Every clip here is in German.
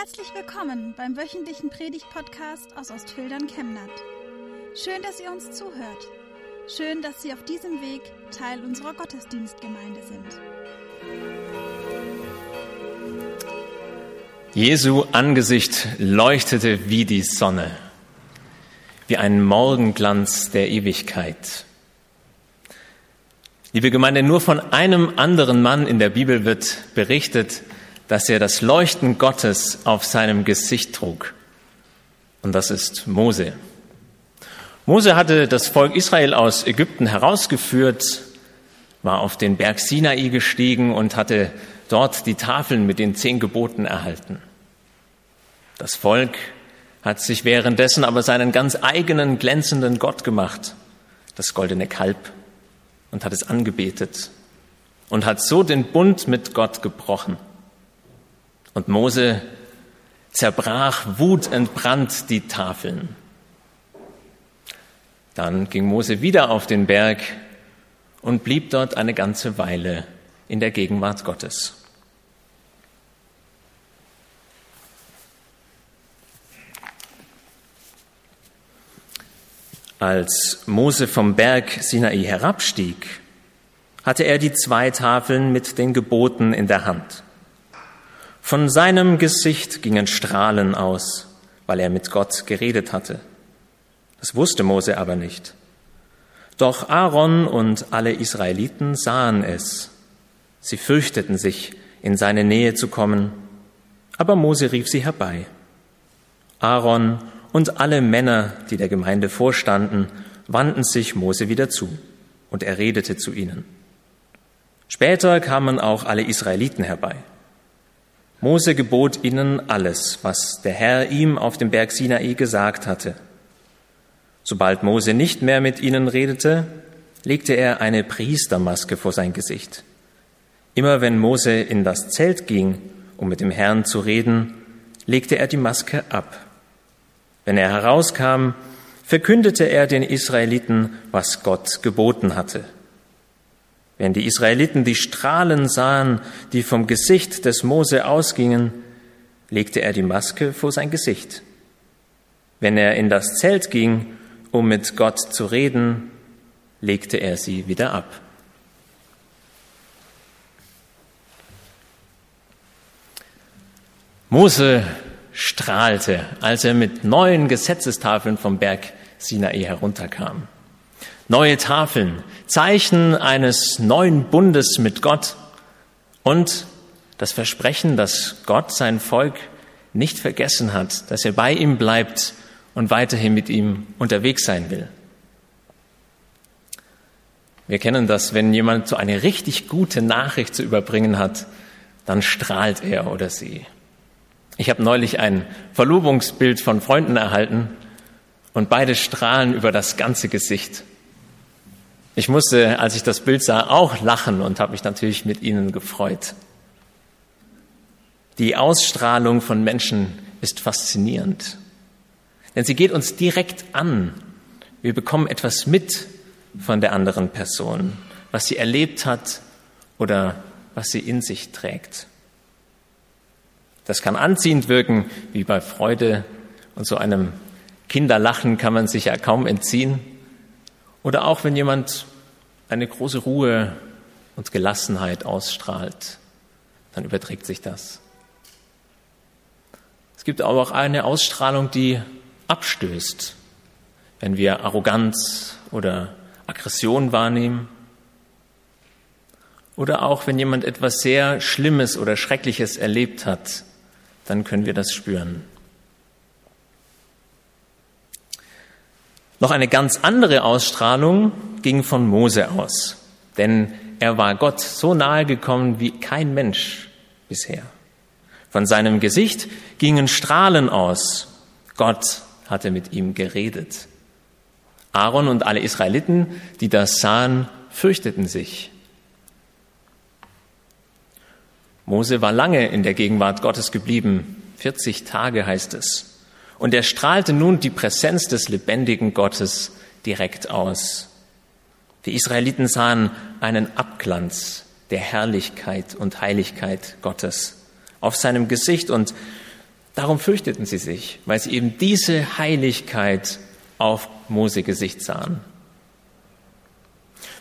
Herzlich willkommen beim wöchentlichen Predigt-Podcast aus Ostfildern Chemnat. Schön, dass ihr uns zuhört. Schön, dass Sie auf diesem Weg Teil unserer Gottesdienstgemeinde sind. Jesu Angesicht leuchtete wie die Sonne, wie ein Morgenglanz der Ewigkeit. Liebe Gemeinde, nur von einem anderen Mann in der Bibel wird berichtet, dass er das Leuchten Gottes auf seinem Gesicht trug. Und das ist Mose. Mose hatte das Volk Israel aus Ägypten herausgeführt, war auf den Berg Sinai gestiegen und hatte dort die Tafeln mit den zehn Geboten erhalten. Das Volk hat sich währenddessen aber seinen ganz eigenen glänzenden Gott gemacht, das goldene Kalb, und hat es angebetet und hat so den Bund mit Gott gebrochen. Und Mose zerbrach wutentbrannt die Tafeln. Dann ging Mose wieder auf den Berg und blieb dort eine ganze Weile in der Gegenwart Gottes. Als Mose vom Berg Sinai herabstieg, hatte er die zwei Tafeln mit den Geboten in der Hand. Von seinem Gesicht gingen Strahlen aus, weil er mit Gott geredet hatte. Das wusste Mose aber nicht. Doch Aaron und alle Israeliten sahen es. Sie fürchteten sich, in seine Nähe zu kommen, aber Mose rief sie herbei. Aaron und alle Männer, die der Gemeinde vorstanden, wandten sich Mose wieder zu, und er redete zu ihnen. Später kamen auch alle Israeliten herbei. Mose gebot ihnen alles, was der Herr ihm auf dem Berg Sinai gesagt hatte. Sobald Mose nicht mehr mit ihnen redete, legte er eine Priestermaske vor sein Gesicht. Immer wenn Mose in das Zelt ging, um mit dem Herrn zu reden, legte er die Maske ab. Wenn er herauskam, verkündete er den Israeliten, was Gott geboten hatte. Wenn die Israeliten die Strahlen sahen, die vom Gesicht des Mose ausgingen, legte er die Maske vor sein Gesicht. Wenn er in das Zelt ging, um mit Gott zu reden, legte er sie wieder ab. Mose strahlte, als er mit neuen Gesetzestafeln vom Berg Sinai herunterkam neue Tafeln, Zeichen eines neuen Bundes mit Gott und das Versprechen, dass Gott sein Volk nicht vergessen hat, dass er bei ihm bleibt und weiterhin mit ihm unterwegs sein will. Wir kennen das, wenn jemand so eine richtig gute Nachricht zu überbringen hat, dann strahlt er oder sie. Ich habe neulich ein Verlobungsbild von Freunden erhalten und beide strahlen über das ganze Gesicht. Ich musste, als ich das Bild sah, auch lachen und habe mich natürlich mit ihnen gefreut. Die Ausstrahlung von Menschen ist faszinierend, denn sie geht uns direkt an. Wir bekommen etwas mit von der anderen Person, was sie erlebt hat oder was sie in sich trägt. Das kann anziehend wirken, wie bei Freude und so einem Kinderlachen kann man sich ja kaum entziehen. Oder auch wenn jemand eine große Ruhe und Gelassenheit ausstrahlt, dann überträgt sich das. Es gibt aber auch eine Ausstrahlung, die abstößt, wenn wir Arroganz oder Aggression wahrnehmen. Oder auch wenn jemand etwas sehr Schlimmes oder Schreckliches erlebt hat, dann können wir das spüren. Noch eine ganz andere Ausstrahlung ging von Mose aus, denn er war Gott so nahe gekommen wie kein Mensch bisher. Von seinem Gesicht gingen Strahlen aus. Gott hatte mit ihm geredet. Aaron und alle Israeliten, die das sahen, fürchteten sich. Mose war lange in der Gegenwart Gottes geblieben, 40 Tage heißt es. Und er strahlte nun die Präsenz des lebendigen Gottes direkt aus. Die Israeliten sahen einen Abglanz der Herrlichkeit und Heiligkeit Gottes auf seinem Gesicht und Darum fürchteten sie sich, weil sie eben diese Heiligkeit auf Mose Gesicht sahen.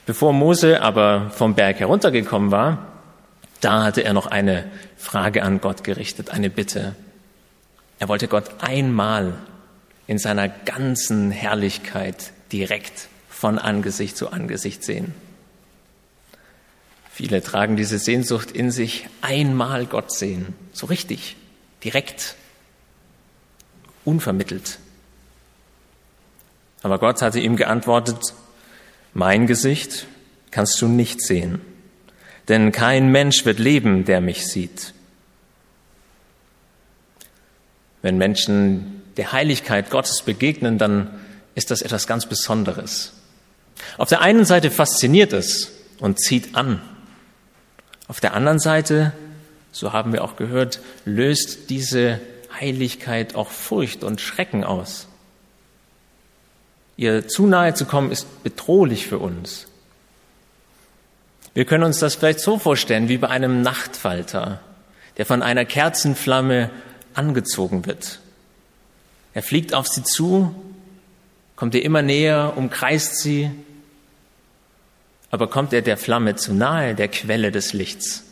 Bevor Mose aber vom Berg heruntergekommen war, da hatte er noch eine Frage an Gott gerichtet, eine Bitte. Er wollte Gott einmal in seiner ganzen Herrlichkeit direkt von Angesicht zu Angesicht sehen. Viele tragen diese Sehnsucht in sich, einmal Gott sehen, so richtig, direkt, unvermittelt. Aber Gott hatte ihm geantwortet, mein Gesicht kannst du nicht sehen, denn kein Mensch wird leben, der mich sieht. Wenn Menschen der Heiligkeit Gottes begegnen, dann ist das etwas ganz Besonderes. Auf der einen Seite fasziniert es und zieht an. Auf der anderen Seite, so haben wir auch gehört, löst diese Heiligkeit auch Furcht und Schrecken aus. Ihr zu nahe zu kommen ist bedrohlich für uns. Wir können uns das vielleicht so vorstellen wie bei einem Nachtfalter, der von einer Kerzenflamme angezogen wird. Er fliegt auf sie zu, kommt ihr immer näher, umkreist sie, aber kommt er der Flamme zu nahe, der Quelle des Lichts,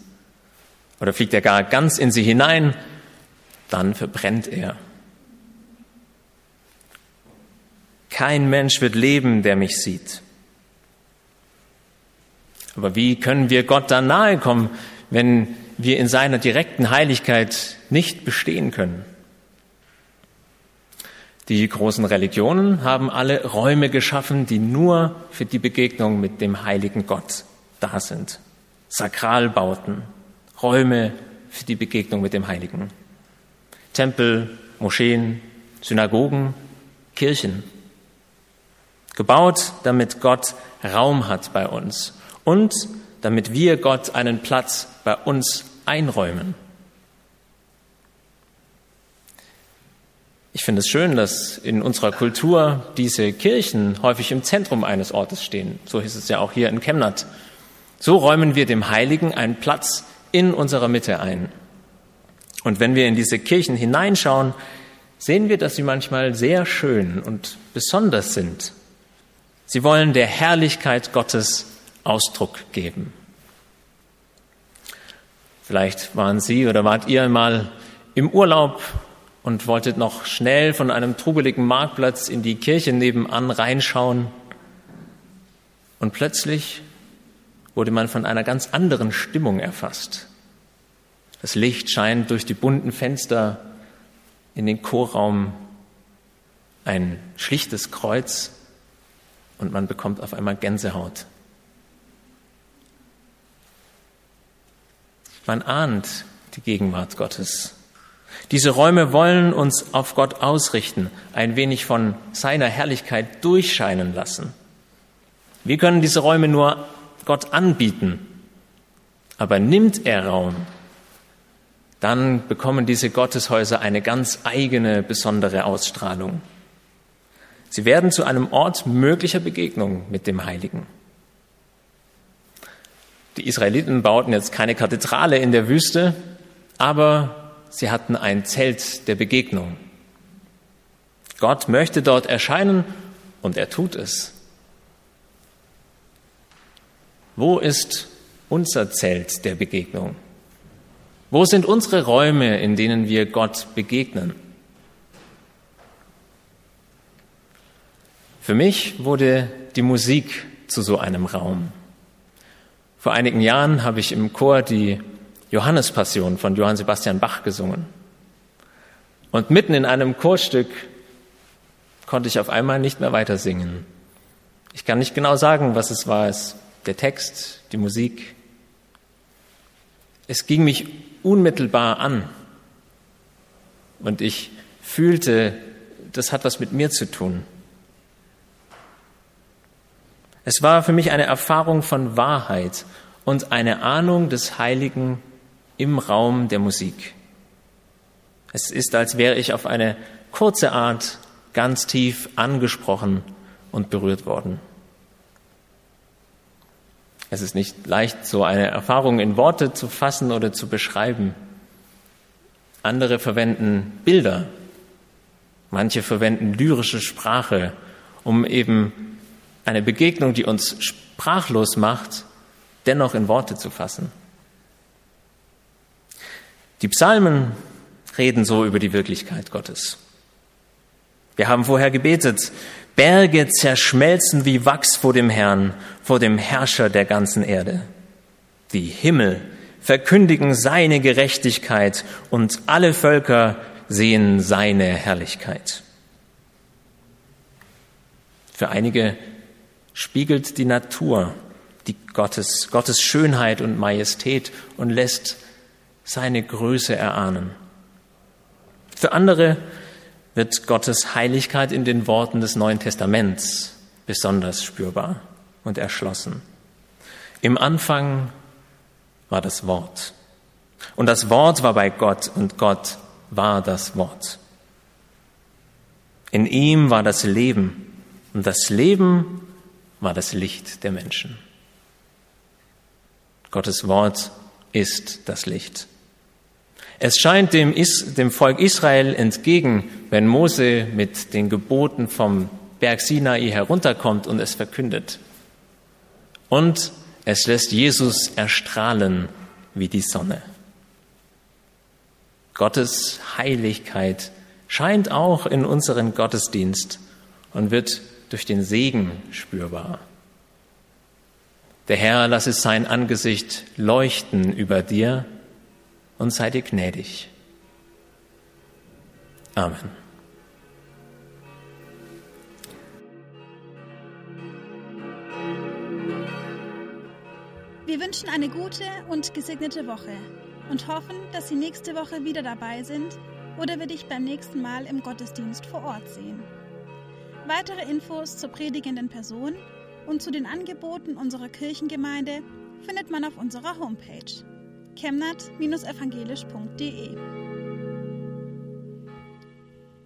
oder fliegt er gar ganz in sie hinein, dann verbrennt er. Kein Mensch wird leben, der mich sieht. Aber wie können wir Gott dann nahe kommen, wenn wir in seiner direkten Heiligkeit nicht bestehen können? Die großen Religionen haben alle Räume geschaffen, die nur für die Begegnung mit dem heiligen Gott da sind. Sakralbauten, Räume für die Begegnung mit dem Heiligen. Tempel, Moscheen, Synagogen, Kirchen. Gebaut, damit Gott Raum hat bei uns und damit wir Gott einen Platz bei uns einräumen. Ich finde es schön, dass in unserer Kultur diese Kirchen häufig im Zentrum eines Ortes stehen. So hieß es ja auch hier in Chemnat. So räumen wir dem Heiligen einen Platz in unserer Mitte ein. Und wenn wir in diese Kirchen hineinschauen, sehen wir, dass sie manchmal sehr schön und besonders sind. Sie wollen der Herrlichkeit Gottes Ausdruck geben. Vielleicht waren Sie oder wart ihr mal im Urlaub und wolltet noch schnell von einem trubeligen Marktplatz in die Kirche nebenan reinschauen. Und plötzlich wurde man von einer ganz anderen Stimmung erfasst. Das Licht scheint durch die bunten Fenster in den Chorraum, ein schlichtes Kreuz und man bekommt auf einmal Gänsehaut. Man ahnt die Gegenwart Gottes. Diese Räume wollen uns auf Gott ausrichten, ein wenig von seiner Herrlichkeit durchscheinen lassen. Wir können diese Räume nur Gott anbieten. Aber nimmt er Raum, dann bekommen diese Gotteshäuser eine ganz eigene, besondere Ausstrahlung. Sie werden zu einem Ort möglicher Begegnung mit dem Heiligen. Die Israeliten bauten jetzt keine Kathedrale in der Wüste, aber sie hatten ein Zelt der Begegnung. Gott möchte dort erscheinen und er tut es. Wo ist unser Zelt der Begegnung? Wo sind unsere Räume, in denen wir Gott begegnen? Für mich wurde die Musik zu so einem Raum. Vor einigen Jahren habe ich im Chor die Johannespassion von Johann Sebastian Bach gesungen. Und mitten in einem Chorstück konnte ich auf einmal nicht mehr weiter singen. Ich kann nicht genau sagen, was es war. Es, der Text, die Musik. Es ging mich unmittelbar an. Und ich fühlte, das hat was mit mir zu tun. Es war für mich eine Erfahrung von Wahrheit und eine Ahnung des Heiligen im Raum der Musik. Es ist, als wäre ich auf eine kurze Art ganz tief angesprochen und berührt worden. Es ist nicht leicht, so eine Erfahrung in Worte zu fassen oder zu beschreiben. Andere verwenden Bilder. Manche verwenden lyrische Sprache, um eben eine Begegnung, die uns sprachlos macht, dennoch in Worte zu fassen. Die Psalmen reden so über die Wirklichkeit Gottes. Wir haben vorher gebetet, Berge zerschmelzen wie Wachs vor dem Herrn, vor dem Herrscher der ganzen Erde. Die Himmel verkündigen seine Gerechtigkeit und alle Völker sehen seine Herrlichkeit. Für einige spiegelt die Natur die Gottes, Gottes Schönheit und Majestät und lässt seine Größe erahnen. Für andere wird Gottes Heiligkeit in den Worten des Neuen Testaments besonders spürbar und erschlossen. Im Anfang war das Wort. Und das Wort war bei Gott und Gott war das Wort. In ihm war das Leben und das Leben war das Licht der Menschen. Gottes Wort ist das Licht. Es scheint dem, Is dem Volk Israel entgegen, wenn Mose mit den Geboten vom Berg Sinai herunterkommt und es verkündet. Und es lässt Jesus erstrahlen wie die Sonne. Gottes Heiligkeit scheint auch in unseren Gottesdienst und wird durch den Segen spürbar. Der Herr lasse sein Angesicht leuchten über dir und sei dir gnädig. Amen. Wir wünschen eine gute und gesegnete Woche und hoffen, dass Sie nächste Woche wieder dabei sind oder wir dich beim nächsten Mal im Gottesdienst vor Ort sehen. Weitere Infos zur predigenden Person und zu den Angeboten unserer Kirchengemeinde findet man auf unserer Homepage chemnat-evangelisch.de.